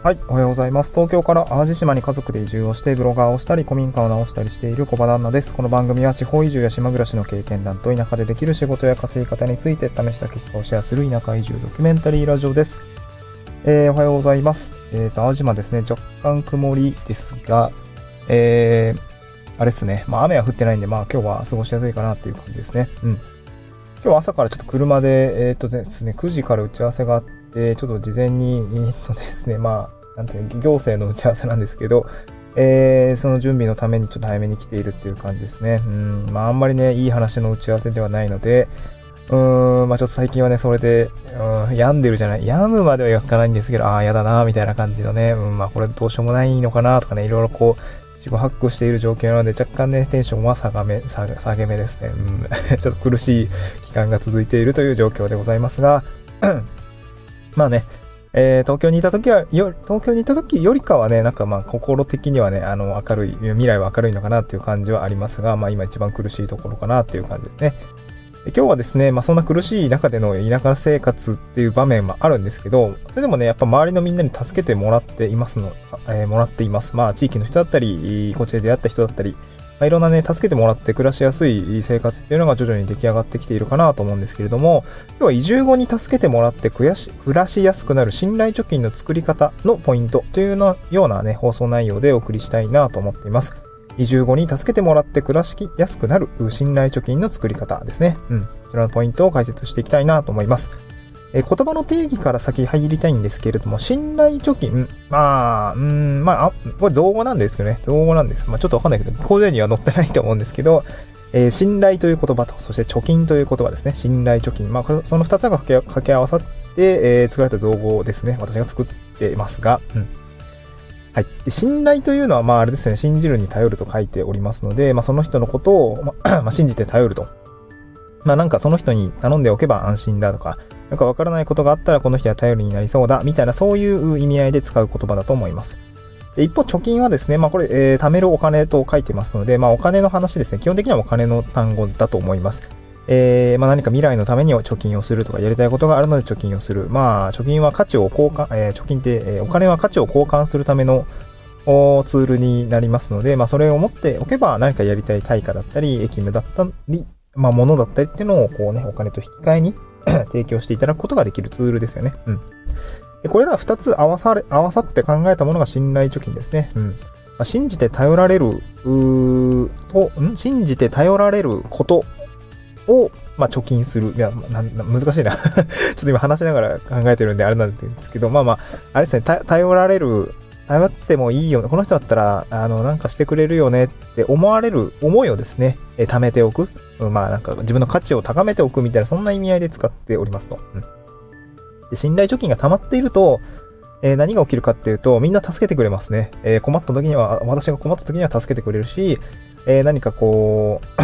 はい、おはようございます。東京から淡路島に家族で移住をして、ブロガーをしたり、古民家を直したりしている小場旦那です。この番組は地方移住や島暮らしの経験談と田舎でできる仕事や稼ぎ方について試した結果をシェアする田舎移住ドキュメンタリーラジオです。えー、おはようございます。えっ、ー、と、淡路島ですね、若干曇りですが、えー、あれですね、まあ雨は降ってないんで、まあ今日は過ごしやすいかなっていう感じですね。うん。今日朝からちょっと車で、えっ、ー、とですね、9時から打ち合わせがあって、ちょっと事前に、えっ、とですね、まあ、なんていうの、行政の打ち合わせなんですけど、えー、その準備のためにちょっと早めに来ているっていう感じですね。うん、まああんまりね、いい話の打ち合わせではないので、うーん、まあちょっと最近はね、それで、うん、病んでるじゃない？病むまではいかないんですけど、ああ、やだな、みたいな感じのね、うん、まあこれどうしようもないのかな、とかね、いろいろこう、自己発掘している状況なので、若干ね、テンションは下がめ、下げ目ですね。うん、ちょっと苦しい期間が続いているという状況でございますが、まあね、えー、東京にいた時は、よ、東京にいた時よりかはね、なんかまあ心的にはね、あの、明るい、未来は明るいのかなっていう感じはありますが、まあ今一番苦しいところかなっていう感じですね。今日はですね、まあそんな苦しい中での田舎生活っていう場面もあるんですけど、それでもね、やっぱ周りのみんなに助けてもらっていますの、えー、もらっています。まあ地域の人だったり、こっちで出会った人だったり、まあ、いろんなね、助けてもらって暮らしやすい生活っていうのが徐々に出来上がってきているかなと思うんですけれども、今日は移住後に助けてもらって暮らしやすくなる信頼貯金の作り方のポイントというのようなね、放送内容でお送りしたいなと思っています。移住後に助けてもらって暮らしやすくなる信頼貯金の作り方ですね。うん。こちらのポイントを解説していきたいなと思います。え言葉の定義から先入りたいんですけれども、信頼貯金、まあ、うん、まあ、これ造語なんですけどね、造語なんです。まあちょっとわかんないけど、工場には載ってないと思うんですけど、えー、信頼という言葉と、そして貯金という言葉ですね。信頼貯金。まあ、その二つが掛け合わさって、えー、作られた造語ですね。私が作っていますが、うん。はい。で、信頼というのは、まああれですよね、信じるに頼ると書いておりますので、まあその人のことを、まあ、信じて頼ると。まあなんかその人に頼んでおけば安心だとか、なんかわからないことがあったらこの人は頼りになりそうだ、みたいなそういう意味合いで使う言葉だと思います。で一方、貯金はですね、まあこれ、えー、貯めるお金と書いてますので、まあお金の話ですね、基本的にはお金の単語だと思います。えー、まあ何か未来のために貯金をするとか、やりたいことがあるので貯金をする。まあ、貯金は価値を交換、えー、貯金って、えー、お金は価値を交換するためのツールになりますので、まあそれを持っておけば何かやりたい対価だったり、駅務だったり、まあ物だったりっていうのをこうね、お金と引き換えに 提供していただくことができるツールですよね。うん。でこれら二つ合わされ、合わさって考えたものが信頼貯金ですね。うん。まあ、信じて頼られる、うと、ん？信じて頼られることを、まあ、貯金する。いや、な難しいな ちょっと今話しながら考えてるんであれなんですけど、まあまあ、あれですね、頼られる、頼ってもいいよね。この人だったら、あの、なんかしてくれるよねって思われる思いをですね、え貯めておく。まあなんか自分の価値を高めておくみたいな、そんな意味合いで使っておりますと。うん。で、信頼貯金が溜まっていると、えー、何が起きるかっていうと、みんな助けてくれますね。えー、困った時には、私が困った時には助けてくれるし、えー、何かこう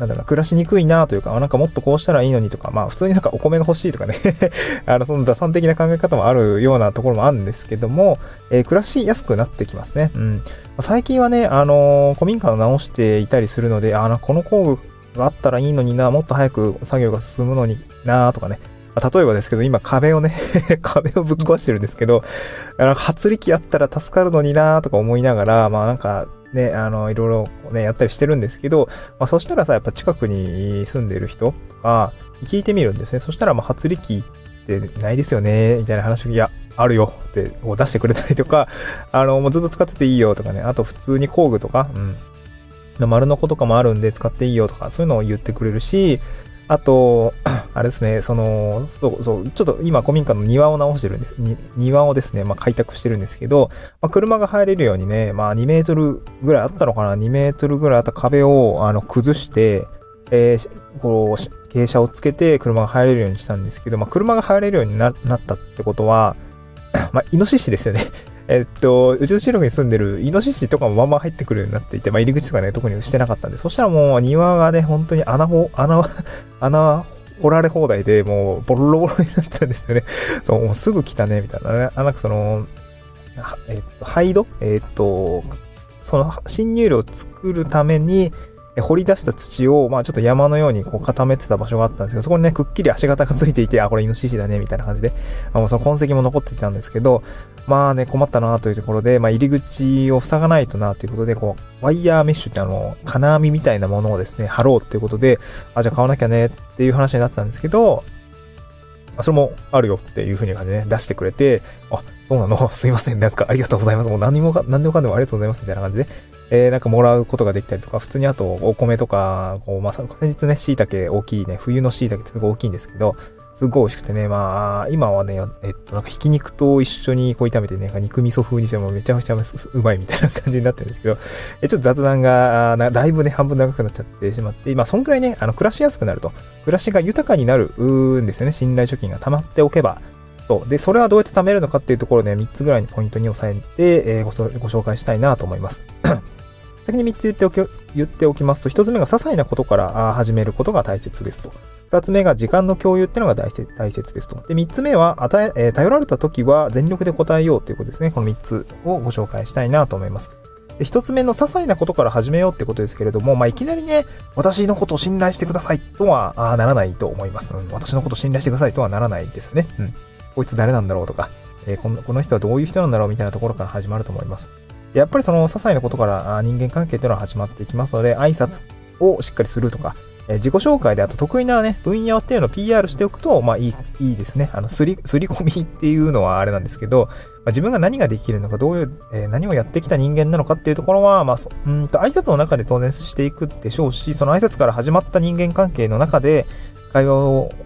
なんだろうな、暮らしにくいなというか、なんかもっとこうしたらいいのにとか、まあ普通になんかお米が欲しいとかね あの、その打算的な考え方もあるようなところもあるんですけども、えー、暮らしやすくなってきますね。うん。最近はね、あのー、古民家を直していたりするので、あの、この工具があったらいいのにな、もっと早く作業が進むのになとかね。例えばですけど、今壁をね 壁をぶっ壊してるんですけど、発力あったら助かるのになとか思いながら、まあなんか、ね、あの、いろいろね、やったりしてるんですけど、まあそしたらさ、やっぱ近くに住んでる人とか、聞いてみるんですね。そしたら、まあ、発力ってないですよね、みたいな話、いや、あるよって、出してくれたりとか、あの、もうずっと使ってていいよとかね、あと普通に工具とか、うん。丸の子とかもあるんで使っていいよとか、そういうのを言ってくれるし、あと、あれですね、その、そうそう、ちょっと今古民家の庭を直してるんです。庭をですね、まあ開拓してるんですけど、まあ車が入れるようにね、まあ2メートルぐらいあったのかな ?2 メートルぐらいあった壁を、あの、崩して、えー、こう、傾斜をつけて車が入れるようにしたんですけど、まあ車が入れるようになったってことは、まあ、イノシシですよね。えっと、うちの集落に住んでるイノシシとかもまんま入ってくるようになっていて、まあ、入り口とかね、特にしてなかったんで、そしたらもう庭がね、本当に穴ほ、穴、穴、掘られ放題で、もう、ボロボロになったんですよね。そう、もうすぐ来たね、みたいなね。あ、なんかその、えっと、ハイドえっと、その、侵入量を作るために、掘り出した土を、まあちょっと山のようにこう固めてた場所があったんですけど、そこにね、くっきり足形がついていて、あ、これイノシシだね、みたいな感じで、あもうその痕跡も残ってたんですけど、まあね、困ったなというところで、まあ入り口を塞がないとなということで、こう、ワイヤーメッシュってあの、金網みたいなものをですね、貼ろうっていうことで、あ、じゃあ買わなきゃねっていう話になってたんですけど、それもあるよっていう風に感じでね、出してくれて、あ、そうなの？すいません。なんかありがとうございます。もう何もか、何でもかんでもありがとうございます。みたいな感じで、えー、なんかもらうことができたりとか、普通にあとお米とか、こう、まあ、先日ね、椎茸大きいね、冬の椎茸ってすごい大きいんですけど、すごい美味しくてね、まあ、今はね、えっと、なんかひき肉と一緒にこう炒めてね、肉味噌風にしてもめちゃめちゃうまいみたいな感じになってるんですけど、えちょっと雑談が、だいぶね、半分長くなっちゃってしまって、まあ、そんくらいね、あの、暮らしやすくなると、暮らしが豊かになるんですよね、信頼貯金が溜まっておけば。そう。で、それはどうやって貯めるのかっていうところ、ね、3つぐらいにポイントに押さえて、えー、ご紹介したいなと思います。先に3つ言っておき、言っておきますと、1つ目が些細なことから始めることが大切ですと。2つ目が時間の共有っていうのが大切ですと。で、3つ目は、与え、えー、頼られた時は全力で答えようということですね。この3つをご紹介したいなと思います。で、1つ目の些細なことから始めようってことですけれども、まあ、いきなりね、私のことを信頼してくださいとは、ならないと思います、私のことを信頼してくださいとはならないですね。うん。こいつ誰なんだろうとか、えー、この人はどういう人なんだろうみたいなところから始まると思います。やっぱりその些細なことから人間関係というのは始まっていきますので、挨拶をしっかりするとか、え自己紹介であと得意なね、分野っていうのを PR しておくと、まあいい、いいですね。あの、すり、すり込みっていうのはあれなんですけど、まあ、自分が何ができるのか、どういう、えー、何をやってきた人間なのかっていうところは、まあ、うんと、挨拶の中で当然していくでしょうし、その挨拶から始まった人間関係の中で、会話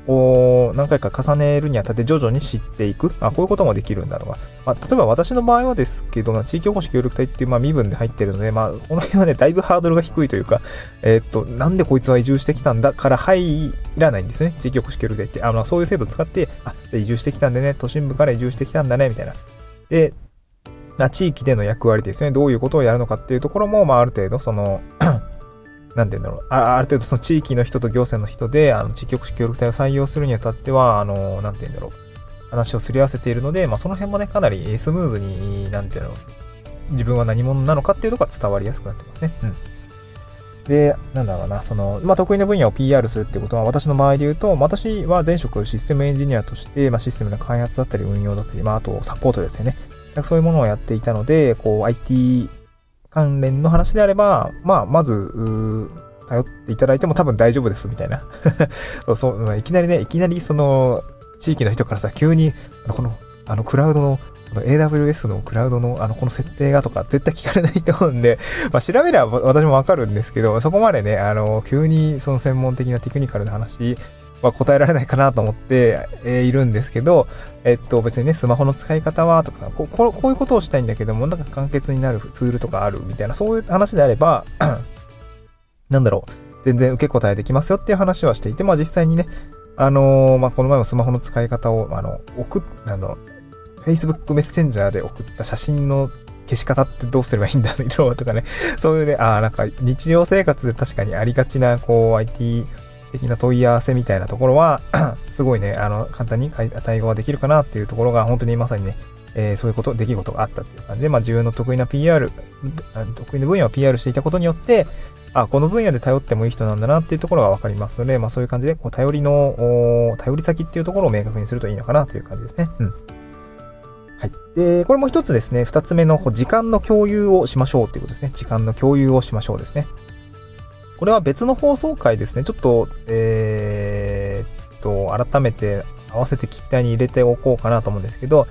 を何回か重ねるにあたって徐々に知っていく。あ、こういうこともできるんだとか。まあ、例えば私の場合はですけど、ま、地域おこし協力隊っていう、まあ、身分で入ってるので、まあ、この辺はね、だいぶハードルが低いというか、えー、っと、なんでこいつは移住してきたんだから入らないんですね。地域おこし協力隊って。あの、そういう制度を使って、あ、じゃあ移住してきたんでね、都心部から移住してきたんだね、みたいな。で、まあ、地域での役割ですね。どういうことをやるのかっていうところも、まあ、ある程度、そのなんて言うんだろう。あある程度その地域の人と行政の人で、あの、地域福祉協力隊を採用するにあたっては、あの、なんて言うんだろう。話をすり合わせているので、まあ、その辺もね、かなりスムーズに、なんていうの、自分は何者なのかっていうのが伝わりやすくなってますね。うん。で、なんだろうな、その、まあ、得意な分野を PR するってことは、私の場合で言うと、私は前職システムエンジニアとして、まあ、システムの開発だったり運用だったり、まあ、あとサポートですよね。そういうものをやっていたので、こう、IT 関連の話であれば、まあ、まず、頼っていただいても多分大丈夫です、みたいな。そうそう、いきなりね、いきなりその、地域の人からさ、急に、この、あの、クラウドの、この AWS のクラウドの、あの、この設定がとか、絶対聞かれないと思うんで、まあ、調べれば私もわかるんですけど、そこまでね、あの、急にその専門的なテクニカルな話は答えられないかなと思って、いるんですけど、えっと、別にね、スマホの使い方は、とかさ、こここういうことをしたいんだけども、なんか簡潔になるツールとかあるみたいな、そういう話であれば、なんだろう、全然受け答えできますよっていう話はしていて、まあ実際にね、あのー、まあこの前もスマホの使い方を、あの、送っ、あの、Facebook メッセンジャーで送った写真の消し方ってどうすればいいんだろうとかね、そういうね、ああ、なんか日常生活で確かにありがちな、こう、IT 的な問い合わせみたいなところは すごいね、あの、簡単に対応ができるかなっていうところが、本当にまさにね、えー、そういうこと、出来事があったっていう感じで、まあ自分の得意な PR、得意な分野を PR していたことによって、あ、この分野で頼ってもいい人なんだなっていうところがわかりますので、まあそういう感じで、こう頼りの、頼り先っていうところを明確にするといいのかなという感じですね。うん。はい。で、これも一つですね、二つ目の時間の共有をしましょうっていうことですね。時間の共有をしましょうですね。これは別の放送回ですね。ちょっと、えー、っと、改めて合わせて聞きたいに入れておこうかなと思うんですけど、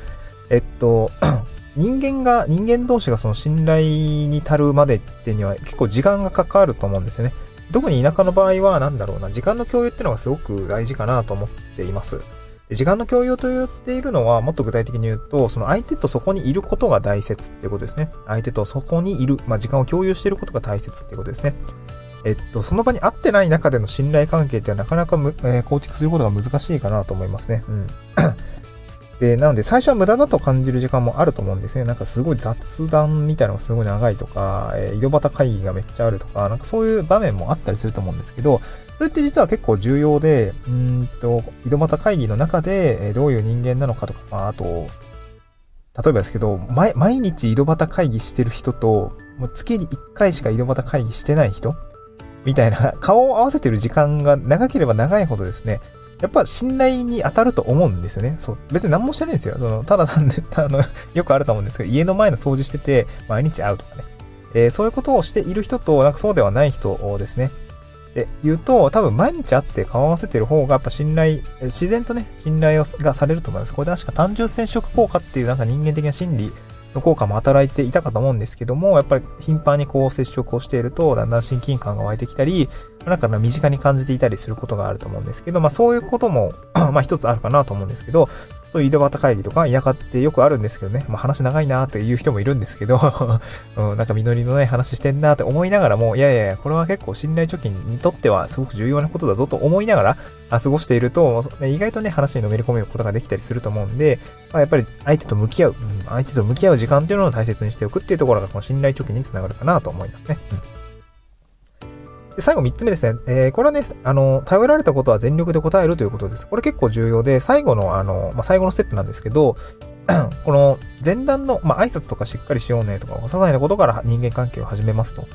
えっと、人間が、人間同士がその信頼に足るまでっていうには結構時間がかかると思うんですよね。特に田舎の場合はなんだろうな、時間の共有っていうのがすごく大事かなと思っています。時間の共有と言っているのは、もっと具体的に言うと、その相手とそこにいることが大切っていうことですね。相手とそこにいる、まあ、時間を共有していることが大切っていうことですね。えっと、その場に合ってない中での信頼関係ってはなかなかむ、えー、構築することが難しいかなと思いますね。うん。で、なので最初は無駄だと感じる時間もあると思うんですね。なんかすごい雑談みたいなのがすごい長いとか、えー、井戸端会議がめっちゃあるとか、なんかそういう場面もあったりすると思うんですけど、それって実は結構重要で、うんと、井戸端会議の中で、えどういう人間なのかとか、まあ、あと、例えばですけど、毎毎日井戸端会議してる人と、もう月に1回しか井戸端会議してない人みたいな、顔を合わせてる時間が長ければ長いほどですね、やっぱ信頼に当たると思うんですよね。そう。別に何もしてないんですよ。その、ただなんで、あの、よくあると思うんですけど、家の前の掃除してて、毎日会うとかね。えー、そういうことをしている人と、なんかそうではない人をですね。で、言うと、多分毎日会って顔合わせてる方が、やっぱ信頼、自然とね、信頼をがされると思います。これ確か単純接触効果っていうなんか人間的な心理の効果も働いていたかと思うんですけども、やっぱり頻繁にこう接触をしていると、だんだん親近感が湧いてきたり、なんか身近に感じていたりすることがあると思うんですけど、まあそういうことも まあ一つあるかなと思うんですけど、そういう井戸端会議とか田舎ってよくあるんですけどね、まあ話長いなっていう人もいるんですけど うん、なんか実りのない話してんなって思いながらも、いやいやいや、これは結構信頼貯金にとってはすごく重要なことだぞと思いながら過ごしていると、意外とね、話にのめり込めることができたりすると思うんで、まあ、やっぱり相手と向き合う、うん、相手と向き合う時間っていうのを大切にしておくっていうところがこの信頼貯金につながるかなと思いますね。うん最後3つ目ですね。えー、これはね、あの、頼られたことは全力で答えるということです。これ結構重要で、最後の、あの、まあ、最後のステップなんですけど、この前段の、まあ、挨拶とかしっかりしようねとか、些細なことから人間関係を始めますと。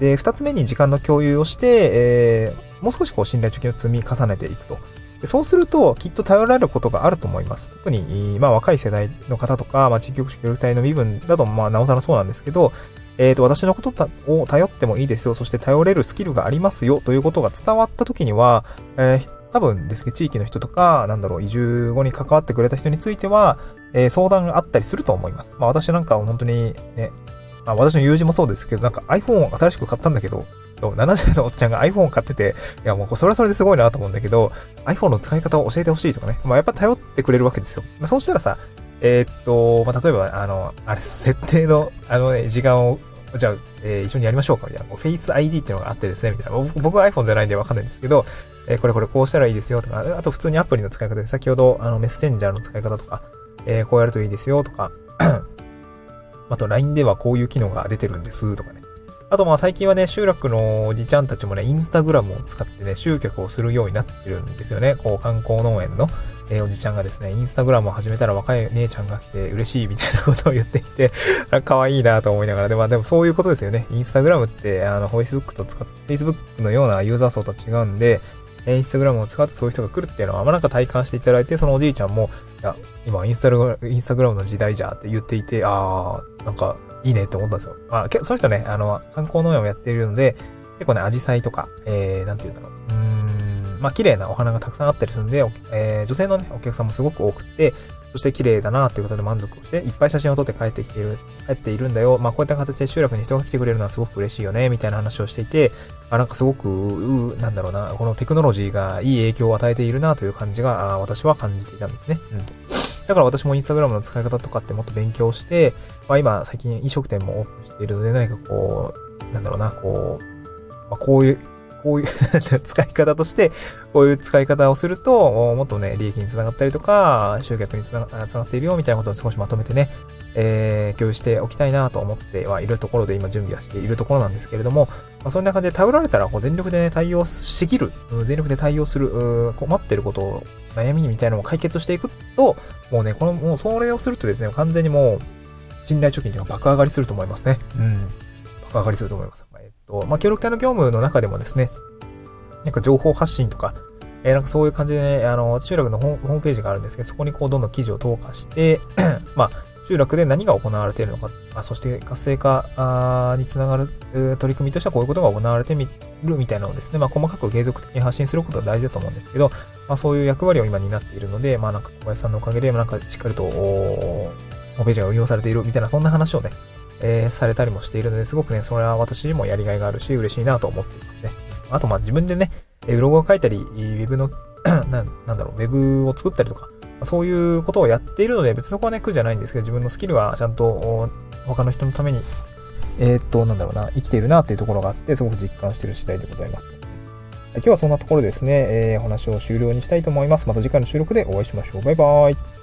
で、二つ目に時間の共有をして、えー、もう少しこう信頼貯金を積み重ねていくと。でそうすると、きっと頼られることがあると思います。特に、まあ若い世代の方とか、まあ地域局協力隊の身分だと、まあなおさらそうなんですけど、えっ、ー、と、私のことを頼ってもいいですよ。そして頼れるスキルがありますよ。ということが伝わった時には、えー、多分ですけど、地域の人とか、なんだろう、移住後に関わってくれた人については、えー、相談があったりすると思います。まあ私なんかは本当にね、まあ私の友人もそうですけど、なんか iPhone を新しく買ったんだけど、70のおっちゃんが iPhone を買ってて、いやもうそれはそれですごいなと思うんだけど、iPhone の使い方を教えてほしいとかね。まあやっぱ頼ってくれるわけですよ。まあそうしたらさ、えー、っと、まあ例えば、あの、あれ、設定の、あのね、時間をじゃあ、えー、一緒にやりましょうかみたいな。フェイス ID っていうのがあってですね、みたいな。僕は iPhone じゃないんでわかんないんですけど、えー、これこれこうしたらいいですよとか、あと普通にアプリの使い方で、先ほど、あの、メッセンジャーの使い方とか、えー、こうやるといいですよとか、あと LINE ではこういう機能が出てるんですとかね。あとまあ最近はね、集落のおじちゃんたちもね、インスタグラムを使ってね、集客をするようになってるんですよね。こう観光農園の、えー、おじちゃんがですね、インスタグラムを始めたら若い姉ちゃんが来て嬉しいみたいなことを言ってきて、可愛いなと思いながら、でも、まあ、でもそういうことですよね。インスタグラムって、あの、Facebook と使って、Facebook のようなユーザー層と違うんで、えインスタグラムを使ってそういう人が来るっていうのは、まあ、なんか体感していただいて、そのおじいちゃんも、いや、今インスタグラインスタグラムの時代じゃって言っていて、あー、なんかいいねって思ったんですよ。まあ、その人ね、あの、観光農園をやっているので、結構ね、アジサイとか、えー、なんて言うんだろう。まあ、綺麗なお花がたくさんあったりするんで、えー、女性のね、お客さんもすごく多くて、そして綺麗だなっていうことで満足をして、いっぱい写真を撮って帰ってきている、帰っているんだよ。まあこういった形で集落に人が来てくれるのはすごく嬉しいよね、みたいな話をしていて、あ、なんかすごく、う、なんだろうな、このテクノロジーがいい影響を与えているなという感じが、あ私は感じていたんですね。うん。だから私もインスタグラムの使い方とかってもっと勉強して、まあ今最近飲食店もオープンしているので何かこう、なんだろうな、こう、まあこういう、こういう 使い方として、こういう使い方をすると、もっとね、利益につながったりとか、集客につながっているよ、みたいなことを少しまとめてね、えー、共有しておきたいなと思ってはいるところで今準備はしているところなんですけれども、まあ、そんな感じで頼られたらこう全力で、ね、対応しきる、全力で対応する、困ってることを、悩みみたいなのを解決していくと、もうね、この、もうそれをするとですね、完全にもう、信頼貯金っていうのが爆上がりすると思いますね。うん。爆上がりすると思います。と、まあ、協力隊の業務の中でもですね、なんか情報発信とか、えー、なんかそういう感じでね、あの、集落のホームページがあるんですけど、そこにこうどんどん記事を投下して、まあ、集落で何が行われているのか、あそして活性化につながる取り組みとしてはこういうことが行われてみるみたいなのをですね、まあ、細かく継続的に発信することが大事だと思うんですけど、まあ、そういう役割を今担っているので、まあ、なんか小林さんのおかげで、なんかしっかりと、ホームページが運用されているみたいな、そんな話をね、えー、されたりもしているので、すごくね、それは私にもやりがいがあるし、嬉しいなと思っていますね。あと、ま自分でね、えブログを書いたり、ウェブの な、なんだろう、ウェブを作ったりとか、そういうことをやっているので、別にそこはね、苦じゃないんですけど、自分のスキルはちゃんと他の人のために、えー、っと、なんだろうな、生きているなっていうところがあって、すごく実感している次第でございます。今日はそんなところですね、えー、お話を終了にしたいと思います。また次回の収録でお会いしましょう。バイバーイ。